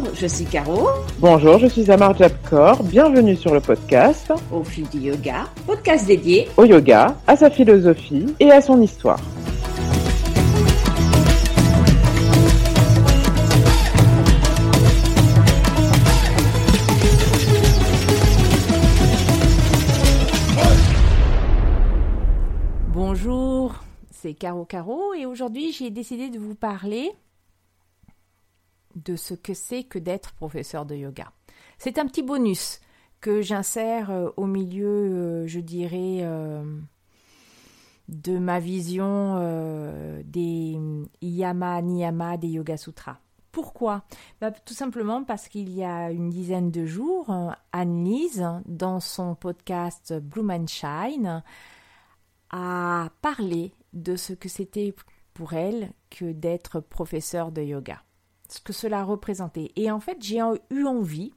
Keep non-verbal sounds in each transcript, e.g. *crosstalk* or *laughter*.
Bonjour, je suis Caro. Bonjour, je suis Amar Jabkor. Bienvenue sur le podcast Au fil du yoga, podcast dédié au yoga, à sa philosophie et à son histoire. Bonjour, c'est Caro Caro et aujourd'hui j'ai décidé de vous parler de ce que c'est que d'être professeur de yoga. C'est un petit bonus que j'insère euh, au milieu, euh, je dirais, euh, de ma vision des Yama Niyama des Yoga Sutras. Pourquoi? Bah, Tout simplement parce qu'il y a une dizaine de jours, Anne-Lise, dans son podcast Blue and Shine, a parlé de ce que c'était pour elle que d'être professeur de yoga ce que cela représentait. Et en fait, j'ai eu envie,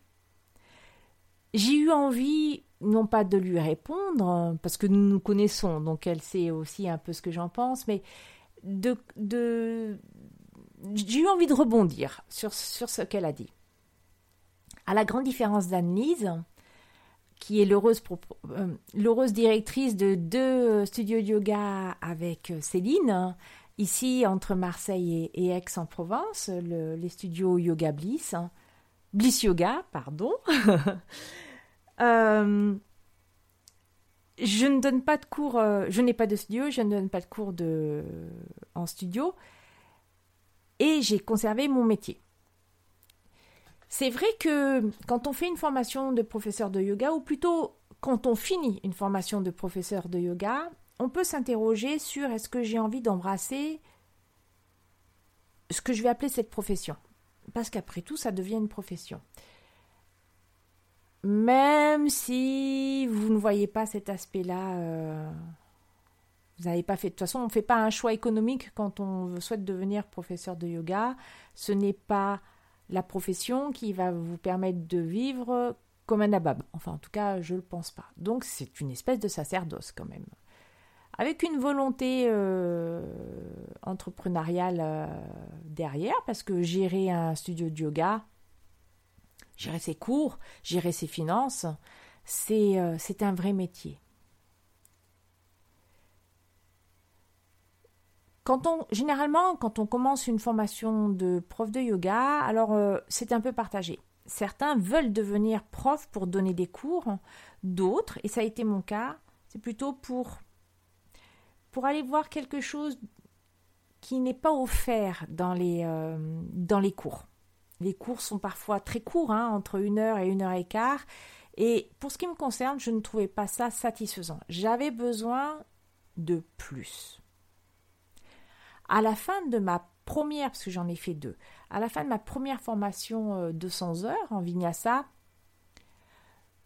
j'ai eu envie, non pas de lui répondre, parce que nous nous connaissons, donc elle sait aussi un peu ce que j'en pense, mais de, de j'ai eu envie de rebondir sur, sur ce qu'elle a dit. À la grande différence d'Anne-Lise, qui est l'heureuse, euh, l'heureuse directrice de deux studios de yoga avec euh, Céline, Ici, entre Marseille et, Aix-en-Provence, les studios Yoga Bliss, hein. Bliss Yoga, pardon. *laughs* Euh, je ne donne pas de cours, euh, je n'ai pas de studio, je ne donne pas de cours de, en studio, et j'ai conservé mon métier. C'est vrai que quand on fait une formation de professeur de yoga, ou plutôt quand on finit une formation de professeur de yoga, on peut s'interroger sur est-ce que j'ai envie d'embrasser ce que je vais appeler cette profession. Parce qu'après tout, ça devient une profession. Même si vous ne voyez pas cet aspect-là, euh, vous n'avez pas fait. De toute façon, on ne fait pas un choix économique quand on souhaite devenir professeur de yoga. Ce n'est pas la profession qui va vous permettre de vivre comme un abab. Enfin, en tout cas, je ne le pense pas. Donc, c'est une espèce de sacerdoce quand même avec une volonté euh, entrepreneuriale euh, derrière, parce que gérer un studio de yoga, gérer ses cours, gérer ses finances, c'est euh, un vrai métier. Quand généralement, quand on commence une formation de prof de yoga, alors c'est un peu partagé. Certains veulent devenir prof pour donner des cours, d'autres, et ça a été mon cas, c'est plutôt pour pour aller voir quelque chose qui n'est pas offert dans les, euh, cours. Les cours sont parfois très courts, hein, entre une heure et une heure et quart. Et pour ce qui me concerne, je ne trouvais pas ça satisfaisant. J'avais besoin de plus. À la fin de ma première, parce j'en ai fait deux, à la fin de ma première formation 200 euh, heures en Vinyasa,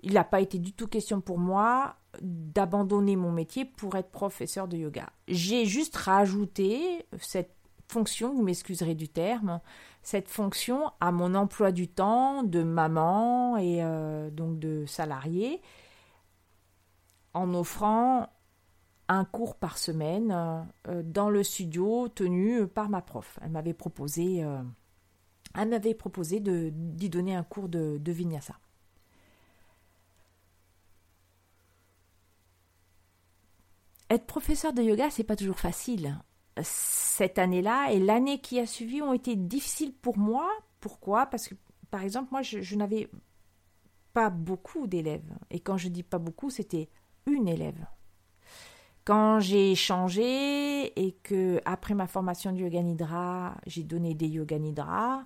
il n'a pas été du tout question pour moi d'abandonner mon métier pour être professeur de yoga. J'ai juste rajouté cette fonction, vous m'excuserez du terme, cette fonction à mon emploi du temps de maman et euh, donc de salarié en offrant un cours par semaine euh, dans le studio tenu par ma prof. Elle m'avait proposé, euh, elle m'avait proposé d'y donner un cours de, de vinyasa. Être professeur de yoga, c'est pas toujours facile. Cette année-là et l'année qui a suivi ont été difficiles pour moi. Pourquoi? Parce que, par exemple, moi, je, n'avais pas beaucoup d'élèves. Et quand je dis pas beaucoup, c'était une élève. Quand j'ai changé et que après ma formation de yoga nidra, j'ai donné des yoga nidra,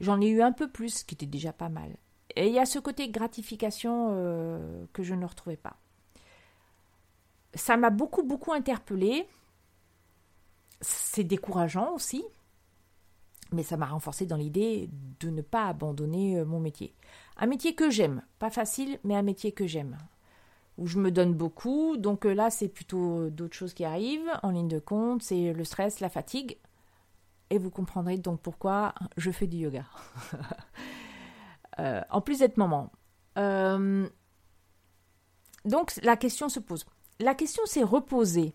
j'en ai eu un peu plus, ce qui était déjà pas mal. Et il y a ce côté gratification euh, que je ne retrouvais pas ça m'a beaucoup, beaucoup interpellée. C'est décourageant aussi, mais ça m'a renforcé dans l'idée de ne pas abandonner euh, mon métier. Un métier que j'aime, pas facile, mais un métier que j'aime, où je me donne beaucoup. Donc euh, là, c'est plutôt euh, d'autres choses qui arrivent en ligne de compte, c'est le stress, la fatigue. Et vous comprendrez donc pourquoi je fais du yoga. *laughs* en plus d'être maman. donc la question se pose la question s'est reposée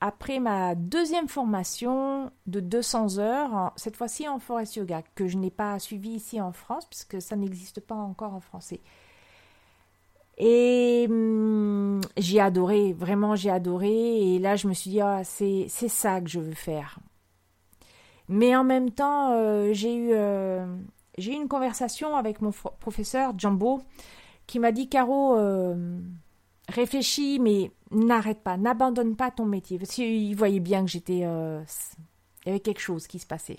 après ma deuxième formation de 200 heures, cette fois-ci en forest yoga, que je n'ai pas suivi ici en France, puisque ça n'existe pas encore en français. Et hum, j'ai adoré, vraiment j'ai adoré. Et là, je me suis dit, ah, c'est ça que je veux faire. Mais en même temps, euh, j'ai eu, euh, eu une conversation avec mon professeur Jumbo qui m'a dit, Caro, euh, réfléchis, mais n'arrête pas, n'abandonne pas ton métier. Parce qu'il voyait bien que j'étais... il y avait quelque chose qui se passait.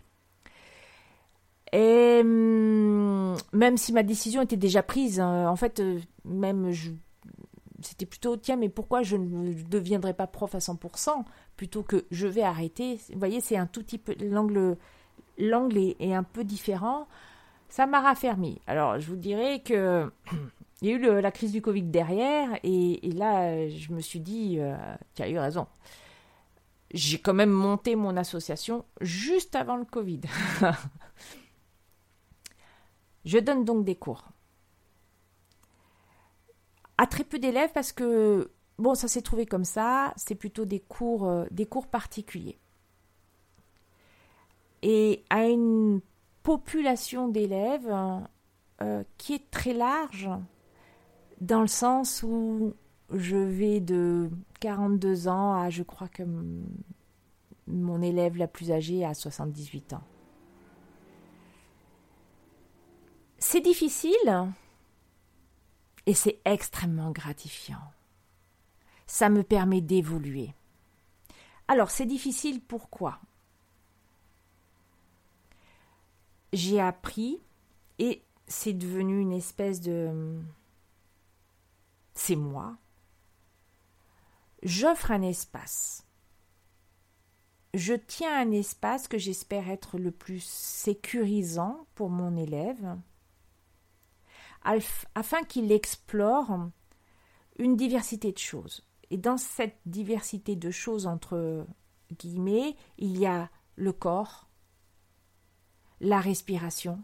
Et hum, même si ma décision était déjà prise, hein, en fait, euh, même c'était plutôt tiens, mais pourquoi je ne deviendrai pas prof à 100% plutôt que je vais arrêter? Vous voyez, c'est un tout petit peu l'angle, l'angle est, un peu différent. Ça m'a raffermi. Alors, je vous dirais que *clears throat* il y a eu la crise du Covid derrière, et, là, je me suis dit, euh, tu as eu raison. J'ai quand même monté mon association juste avant le Covid. *laughs* Je donne donc des cours. À très peu d'élèves parce que, bon, ça s'est trouvé comme ça, c'est plutôt des cours, euh, des cours particuliers. Et à une population d'élèves euh, qui est très large, dans le sens où je vais de 42 ans à, je crois que mon élève la plus âgée a 78 ans. C'est difficile et c'est extrêmement gratifiant. Ça me permet d'évoluer. Alors, c'est difficile pourquoi? J'ai appris et c'est devenu une espèce de... C'est moi. J'offre un espace. Je tiens un espace que j'espère être le plus sécurisant pour mon élève afin qu'il explore une diversité de choses. Et dans cette diversité de choses, entre guillemets, il y a le corps, la respiration,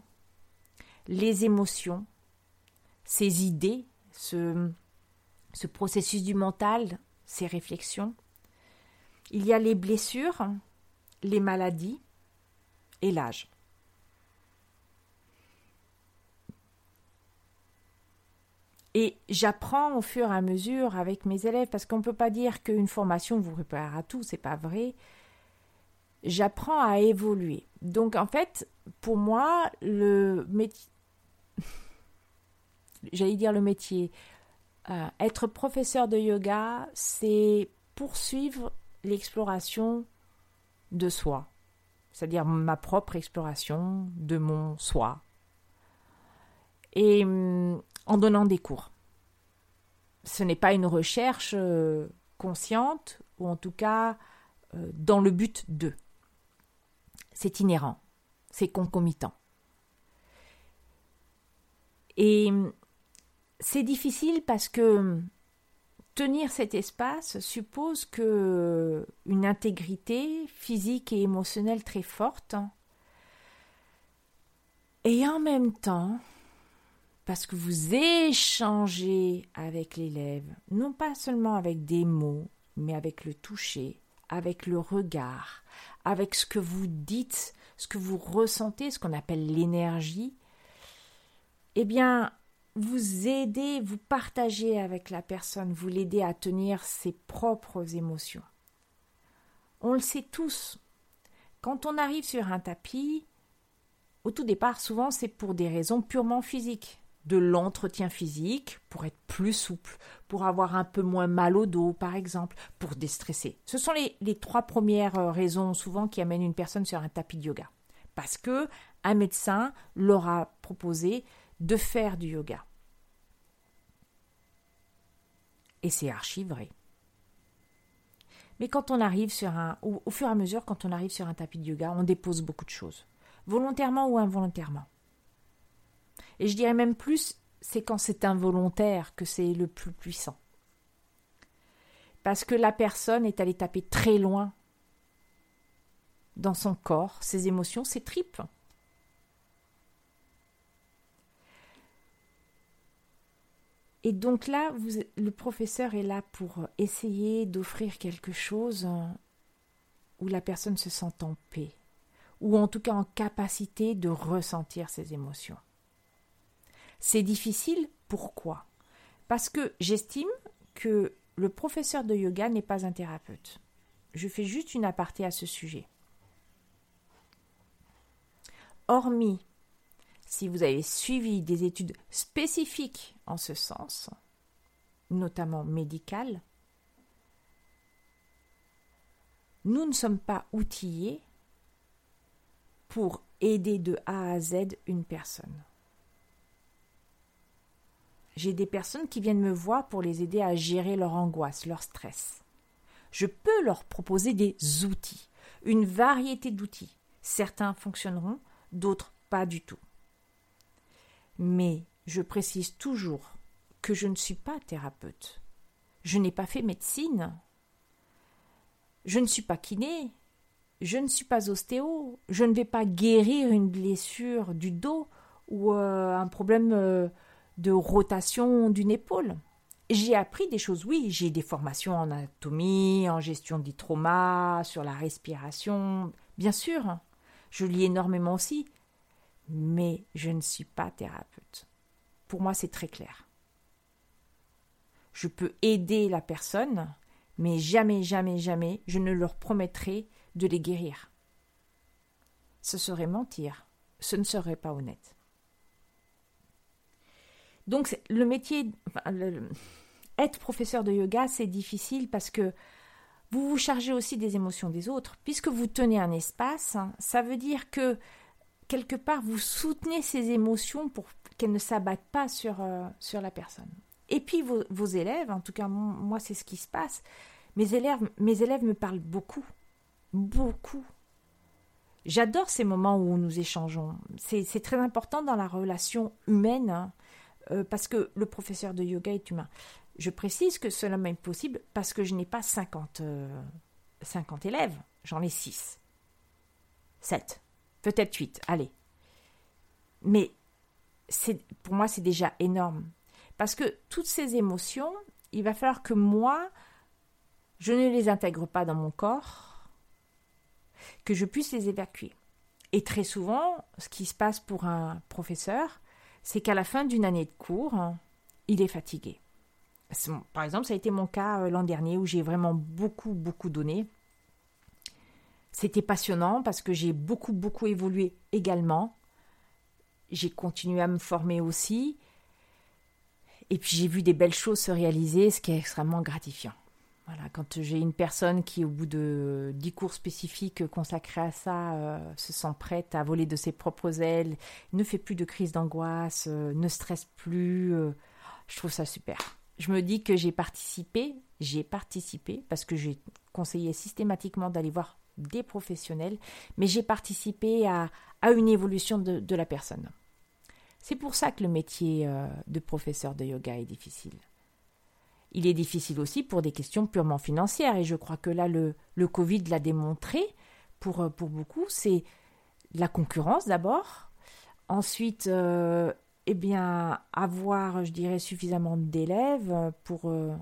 les émotions, ses idées, ce, ce processus du mental, ses réflexions. Il y a les blessures, les maladies et l'âge. Et j'apprends au fur et à mesure avec mes élèves, parce qu'on ne peut pas dire qu'une formation vous prépare à tout, c'est pas vrai. J'apprends à évoluer. Donc en fait, pour moi, le métier, *laughs* j'allais dire le métier, euh, être professeur de yoga, c'est poursuivre l'exploration de soi, c'est-à-dire ma propre exploration de mon soi. Et hum, en donnant des cours. Ce n'est pas une recherche euh, consciente, ou en tout cas euh, dans le but de. C'est inhérent, c'est concomitant. Et c'est difficile parce que tenir cet espace suppose que une intégrité physique et émotionnelle très forte. Et en même temps parce que vous échangez avec l'élève, non pas seulement avec des mots, mais avec le toucher, avec le regard, avec ce que vous dites, ce que vous ressentez, ce qu'on appelle l'énergie, eh bien, vous aidez, vous partagez avec la personne, vous l'aidez à tenir ses propres émotions. On le sait tous. Quand on arrive sur un tapis, au tout départ, souvent c'est pour des raisons purement physiques de l'entretien physique pour être plus souple, pour avoir un peu moins mal au dos, par exemple, pour déstresser. Ce sont les, trois premières euh, raisons souvent qui amènent une personne sur un tapis de yoga. Parce que un médecin leur a proposé de faire du yoga. Et c'est archi vrai. Mais quand on arrive sur un, au, au fur et à mesure, quand on arrive sur un tapis de yoga, on dépose beaucoup de choses, volontairement ou involontairement. Et je dirais même plus, c'est quand c'est involontaire que c'est le plus puissant. Parce que la personne est allée taper très loin dans son corps, ses émotions, ses tripes. Et donc là, le professeur est là pour essayer d'offrir quelque chose où la personne se sent en paix, ou en tout cas en capacité de ressentir ses émotions. C'est difficile, pourquoi? Parce que j'estime que le professeur de yoga n'est pas un thérapeute. Je fais juste une aparté à ce sujet. Hormis si vous avez suivi des études spécifiques en ce sens, notamment médicales, nous ne sommes pas outillés pour aider de A à Z une personne. J'ai des personnes qui viennent me voir pour les aider à gérer leur angoisse, leur stress. Je peux leur proposer des outils, une variété d'outils. Certains fonctionneront, d'autres pas du tout. Mais je précise toujours que je ne suis pas thérapeute. Je n'ai pas fait médecine. Je ne suis pas kiné. Je ne suis pas ostéo. Je ne vais pas guérir une blessure du dos ou euh, un problème euh, de rotation d'une épaule. J'ai appris des choses, oui, j'ai des formations en anatomie, en gestion des traumas, sur la respiration, bien sûr. Je lis énormément aussi, mais je ne suis pas thérapeute. Pour moi, c'est très clair. Je peux aider la personne, mais jamais, jamais, jamais, je ne leur promettrai de les guérir. Ce serait mentir, ce ne serait pas honnête. Donc le métier, être professeur de yoga, c'est difficile parce que vous vous chargez aussi des émotions des autres. Puisque vous tenez un espace, hein, ça veut dire que quelque part vous soutenez ces émotions pour qu'elles ne s'abattent pas sur, euh, sur la personne. Et puis vos, élèves, en tout cas moi c'est ce qui se passe, mes élèves, mes élèves me parlent beaucoup, beaucoup. J'adore ces moments où nous échangeons. C'est très important dans la relation humaine. Hein. Euh, parce que le professeur de yoga est humain. Je précise que cela m'est possible parce que je n'ai pas 50, 50 euh, élèves, j'en ai 6. 7, peut-être 8, allez. Mais pour moi, c'est déjà énorme. Parce que toutes ces émotions, il va falloir que moi, je ne les intègre pas dans mon corps, que je puisse les évacuer. Et très souvent, ce qui se passe pour un professeur, c'est qu'à la fin d'une année de cours, il est fatigué. Par exemple, ça a été mon cas euh, l'an dernier où j'ai vraiment beaucoup, beaucoup donné. C'était passionnant parce que j'ai beaucoup, beaucoup évolué également. J'ai continué à me former aussi. Et puis j'ai vu des belles choses se réaliser, ce qui est extrêmement gratifiant. Voilà, quand j'ai une personne qui, au bout de dix cours spécifiques consacrés à ça, euh, se sent prête à voler de ses propres ailes, ne fait plus de crise d'angoisse, euh, ne stresse plus, euh, je trouve ça super. Je me dis que j'ai participé, j'ai participé, parce que j'ai conseillé systématiquement d'aller voir des professionnels, mais j'ai participé à, une évolution de, de, la personne. C'est pour ça que le métier de professeur de yoga est difficile. Il est difficile aussi pour des questions purement financières et je crois que là le, le Covid l'a démontré pour, euh, pour beaucoup. C'est la concurrence d'abord, ensuite euh, eh bien avoir je dirais suffisamment d'élèves pour, euh,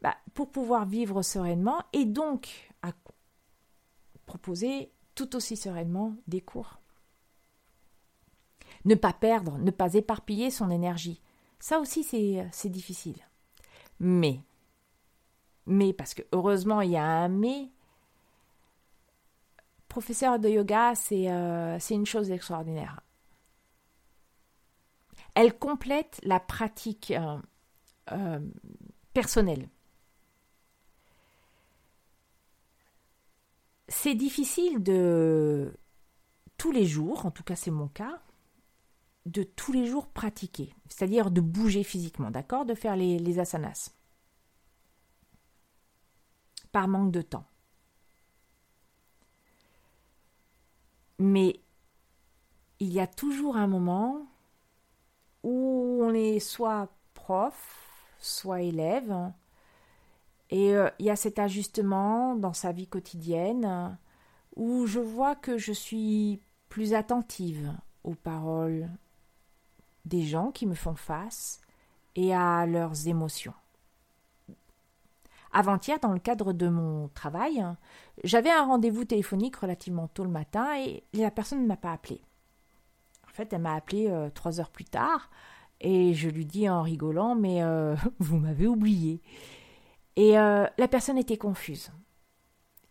bah, pour pouvoir vivre sereinement et donc à proposer tout aussi sereinement des cours. Ne pas perdre, ne pas éparpiller son énergie. Ça aussi, c'est difficile. Mais, parce que heureusement il y a un mais, professeur de yoga, c'est euh, une chose extraordinaire. Elle complète la pratique euh, euh, personnelle. C'est difficile de tous les jours, en tout cas c'est mon cas, de tous les jours pratiquer, c'est-à-dire de bouger physiquement, d'accord? De faire les, les asanas. Par manque de temps. Mais il y a toujours un moment où on est soit prof, soit élève, et euh, il y a cet ajustement dans sa vie quotidienne où je vois que je suis plus attentive aux paroles, des gens qui me font face et à leurs émotions. avant-hier, dans le cadre de mon travail, j'avais un rendez-vous téléphonique relativement tôt le matin et la personne ne m'a pas appelé. En fait, elle m'a appelé euh, trois heures plus tard et je lui dis en rigolant, mais euh, *laughs* vous m'avez oublié. Et euh, la personne était confuse.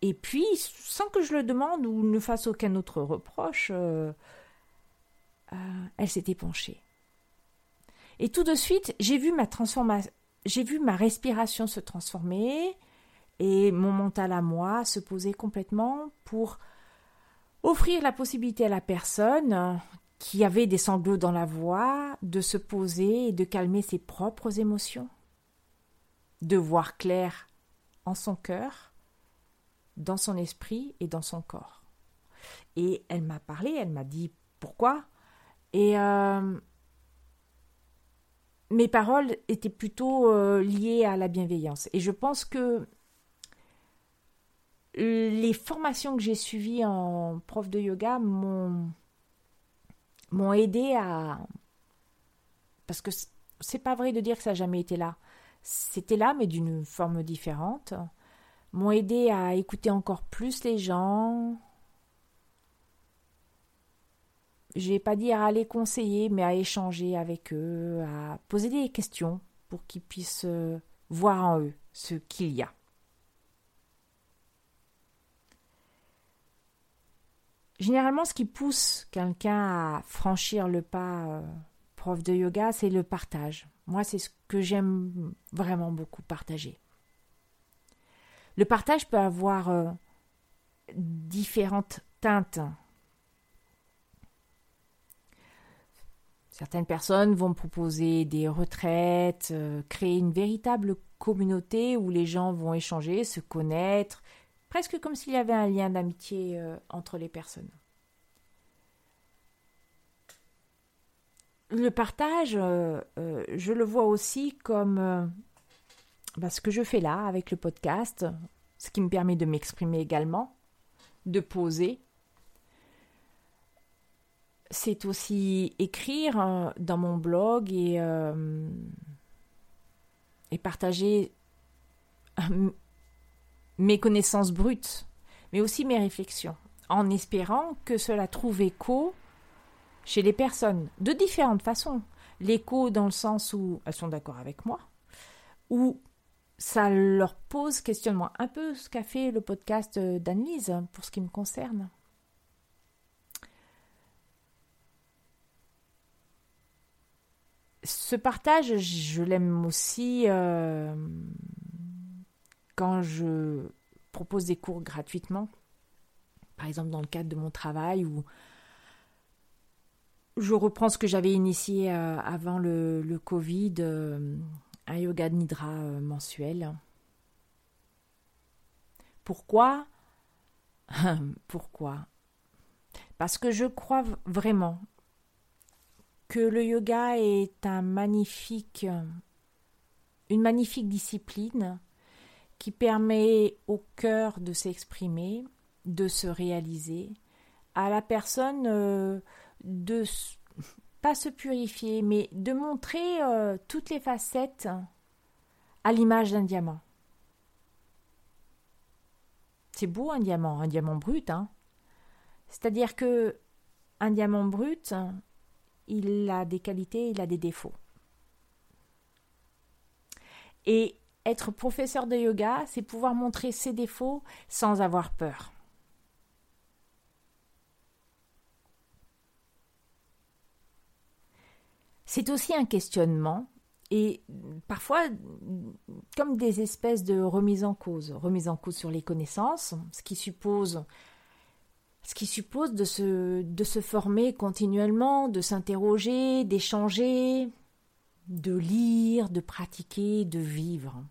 Et puis, sans que je le demande ou ne fasse aucun autre reproche, elle s'était penchée. Et tout de suite, j'ai vu ma transformation, j'ai vu ma respiration se transformer et mon mental à moi se poser complètement pour offrir la possibilité à la personne qui avait des sanglots dans la voix de se poser et de calmer ses propres émotions, de voir clair en son cœur, dans son esprit et dans son corps. Et elle m'a parlé, elle m'a dit pourquoi. Et euh, mes paroles étaient plutôt euh, liées à la bienveillance. Et je pense que les formations que j'ai suivies en prof de yoga m'ont m'ont aidé à parce que c'est pas vrai de dire que ça n'a jamais été là. C'était là mais d'une forme différente. M'ont aidé à écouter encore plus les gens, je vais pas dire à les conseiller, mais à échanger avec eux, à poser des questions pour qu'ils puissent euh, voir en eux ce qu'il y a. Généralement, ce qui pousse quelqu'un à franchir le pas euh, prof de yoga, c'est le partage. Moi, c'est ce que j'aime vraiment beaucoup partager. Le partage peut avoir euh, différentes teintes. Certaines personnes vont proposer des retraites, euh, créer une véritable communauté où les gens vont échanger, se connaître, presque comme s'il y avait un lien d'amitié euh, entre les personnes. Le partage, euh, je le vois aussi comme bah, ce que je fais là avec le podcast, ce qui me permet de m'exprimer également, de poser, c'est aussi écrire euh, dans mon blog et, euh, partager euh, mes connaissances brutes, mais aussi mes réflexions, en espérant que cela trouve écho chez les personnes, de différentes façons. L'écho dans le sens où elles sont d'accord avec moi, ou ça leur pose questionnement, un peu ce qu'a fait le podcast d'Annelise pour ce qui me concerne. ce partage, je l'aime aussi euh, quand je propose des cours gratuitement. Par exemple, dans le cadre de mon travail, où je reprends ce que j'avais initié euh, avant le, Covid, euh, un yoga de nidra mensuel. Pourquoi? *laughs* Pourquoi? Parce que je crois vraiment que le yoga est un magnifique, une magnifique discipline qui permet au cœur de s'exprimer, de se réaliser, à la personne euh, de pas se purifier, mais de montrer euh, toutes les facettes à l'image d'un diamant. C'est beau un diamant, un diamant brut, hein. C'est-à-dire que un diamant brut, il a des qualités, il a des défauts. Et être professeur de yoga, c'est pouvoir montrer ses défauts sans avoir peur. C'est aussi un questionnement et parfois comme des espèces de remise en cause, remise en cause sur les connaissances, ce qui suppose de se former continuellement, de s'interroger, d'échanger, de lire, de pratiquer, de vivre.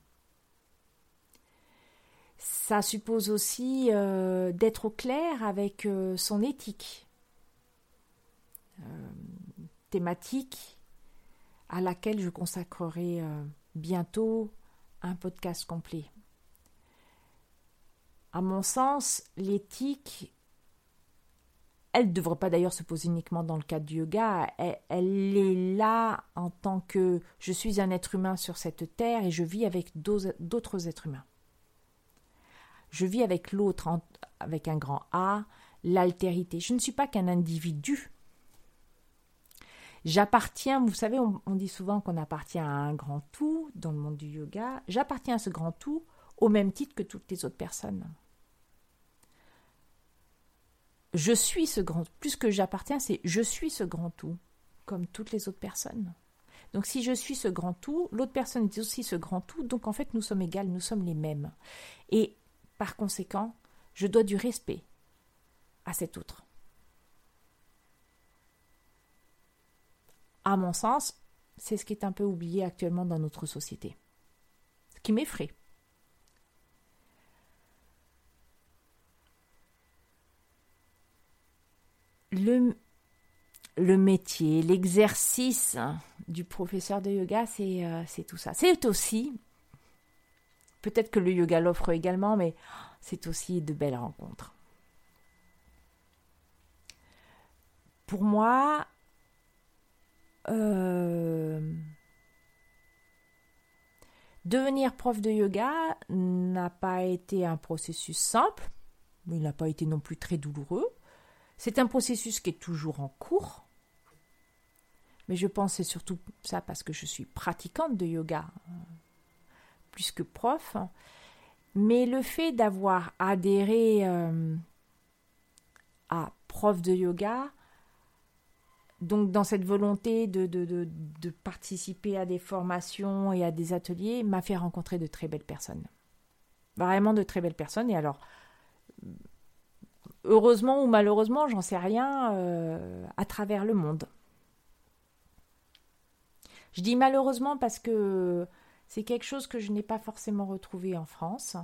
Ça suppose aussi euh, d'être au clair avec euh, son éthique, euh, thématique à laquelle je consacrerai bientôt un podcast complet. À mon sens, l'éthique elle ne devrait pas d'ailleurs se poser uniquement dans le cadre du yoga, elle, est là en tant que je suis un être humain sur cette terre et je vis avec d'autres êtres humains. Je vis avec l'autre avec un grand A, l'altérité. Je ne suis pas qu'un individu. J'appartiens, vous savez, on, dit souvent qu'on appartient à un grand tout dans le monde du yoga. J'appartiens à ce grand tout au même titre que toutes les autres personnes. Je suis ce grand, plus que j'appartiens, c'est je suis ce grand tout, comme toutes les autres personnes. Donc si je suis ce grand tout, l'autre personne est aussi ce grand tout, donc en fait nous sommes égales, nous sommes les mêmes. Et par conséquent, je dois du respect à cet autre. À mon sens, c'est ce qui est un peu oublié actuellement dans notre société. Ce qui m'effraie. Le, métier, l'exercice du professeur de yoga, euh, c'est tout ça. C'est aussi, peut-être que le yoga l'offre également, mais c'est aussi de belles rencontres. Pour moi, euh, devenir prof de yoga n'a pas été un processus simple, mais il n'a pas été non plus très douloureux. C'est un processus qui est toujours en cours. Mais je pense c'est surtout ça parce que je suis pratiquante de yoga, plus que prof. Mais le fait d'avoir adhéré euh, à prof de yoga, donc dans cette volonté de, participer à des formations et à des ateliers, m'a fait rencontrer de très belles personnes. Vraiment de très belles personnes. Et alors, heureusement ou malheureusement, j'en sais rien, euh, à travers le monde. Je dis malheureusement parce que c'est quelque chose que je n'ai pas forcément retrouvé en France.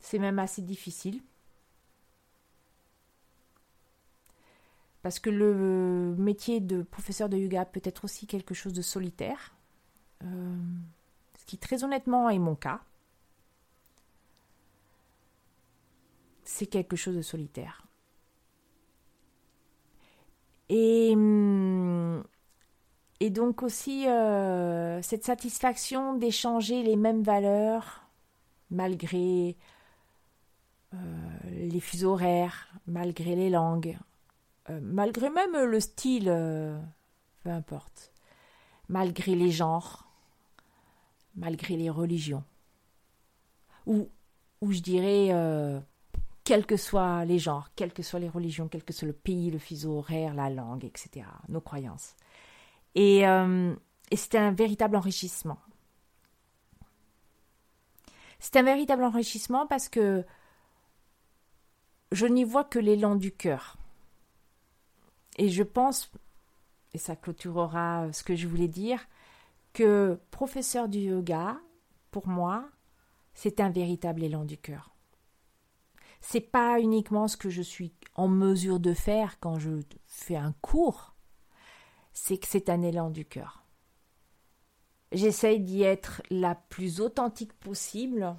C'est même assez difficile. Parce que le métier de professeur de yoga peut être aussi quelque chose de solitaire. Euh, ce qui très honnêtement est mon cas. C'est quelque chose de solitaire. Et, hum, et donc aussi euh, cette satisfaction d'échanger les mêmes valeurs malgré euh, les fuseaux horaires, malgré les langues, malgré même le style, peu importe, malgré les genres, malgré les religions, ou, ou je dirais quels que soient les genres, quelles que soient les religions, quel que soit le pays, le fuseau horaire, la langue, etc., nos croyances. Et, euh, c'était un véritable enrichissement. C'est un véritable enrichissement parce que je n'y vois que l'élan du cœur. Et je pense, et ça clôturera ce que je voulais dire, que professeur du yoga, pour moi, c'est un véritable élan du cœur c'est pas uniquement ce que je suis en mesure de faire quand je fais un cours, c'est que c'est un élan du cœur. J'essaye d'y être la plus authentique possible.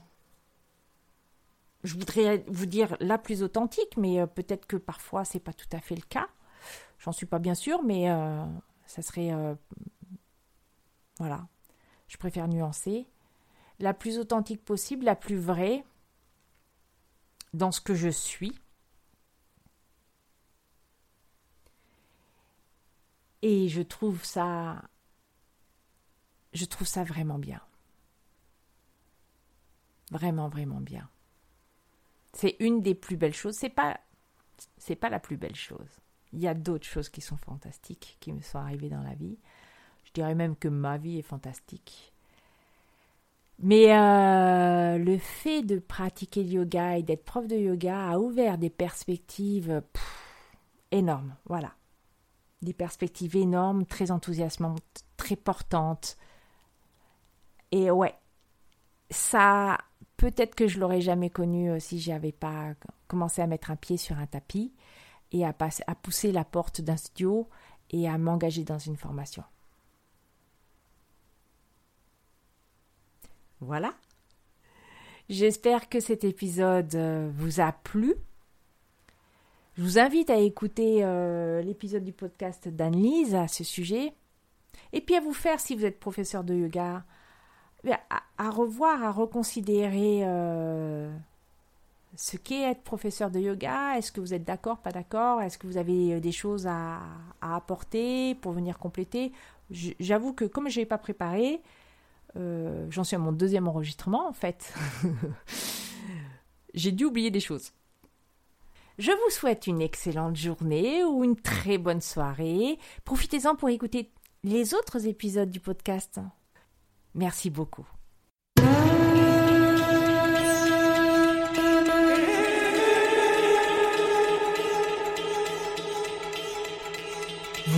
Je voudrais vous dire la plus authentique, mais euh, peut-être que parfois c'est pas tout à fait le cas. J'en suis pas bien sûre, mais euh, ça serait euh, voilà. Je préfère nuancer. La plus authentique possible, la plus vraie, dans ce que je suis. Et je trouve ça je trouve ça vraiment bien. Vraiment vraiment bien. C'est une des plus belles choses, c'est pas c'est pas la plus belle chose. Il y a d'autres choses qui sont fantastiques qui me sont arrivées dans la vie. Je dirais même que ma vie est fantastique. Mais euh, le fait de pratiquer le yoga et d'être prof de yoga a ouvert des perspectives énormes. Voilà. Des perspectives énormes, très enthousiasmantes, très portantes. Et ouais, ça, peut-être que je l'aurais jamais connu euh, si j'avais pas commencé à mettre un pied sur un tapis et à, pousser la porte d'un studio et à m'engager dans une formation. Voilà. J'espère que cet épisode euh, vous a plu. Je vous invite à écouter euh, l'épisode du podcast d'Anne-Lise à ce sujet. Et puis à vous faire, si vous êtes professeur de yoga, à, revoir, à reconsidérer euh, ce qu'est être professeur de yoga. Est-ce que vous êtes d'accord, pas d'accord Est-ce que vous avez euh, des choses à, apporter pour venir compléter? J'avoue que comme je n'ai pas préparé, euh, j'en suis à mon deuxième enregistrement en fait. *laughs* J'ai dû oublier des choses. Je vous souhaite une excellente journée ou une très bonne soirée. Profitez-en pour écouter les autres épisodes du podcast. Merci beaucoup.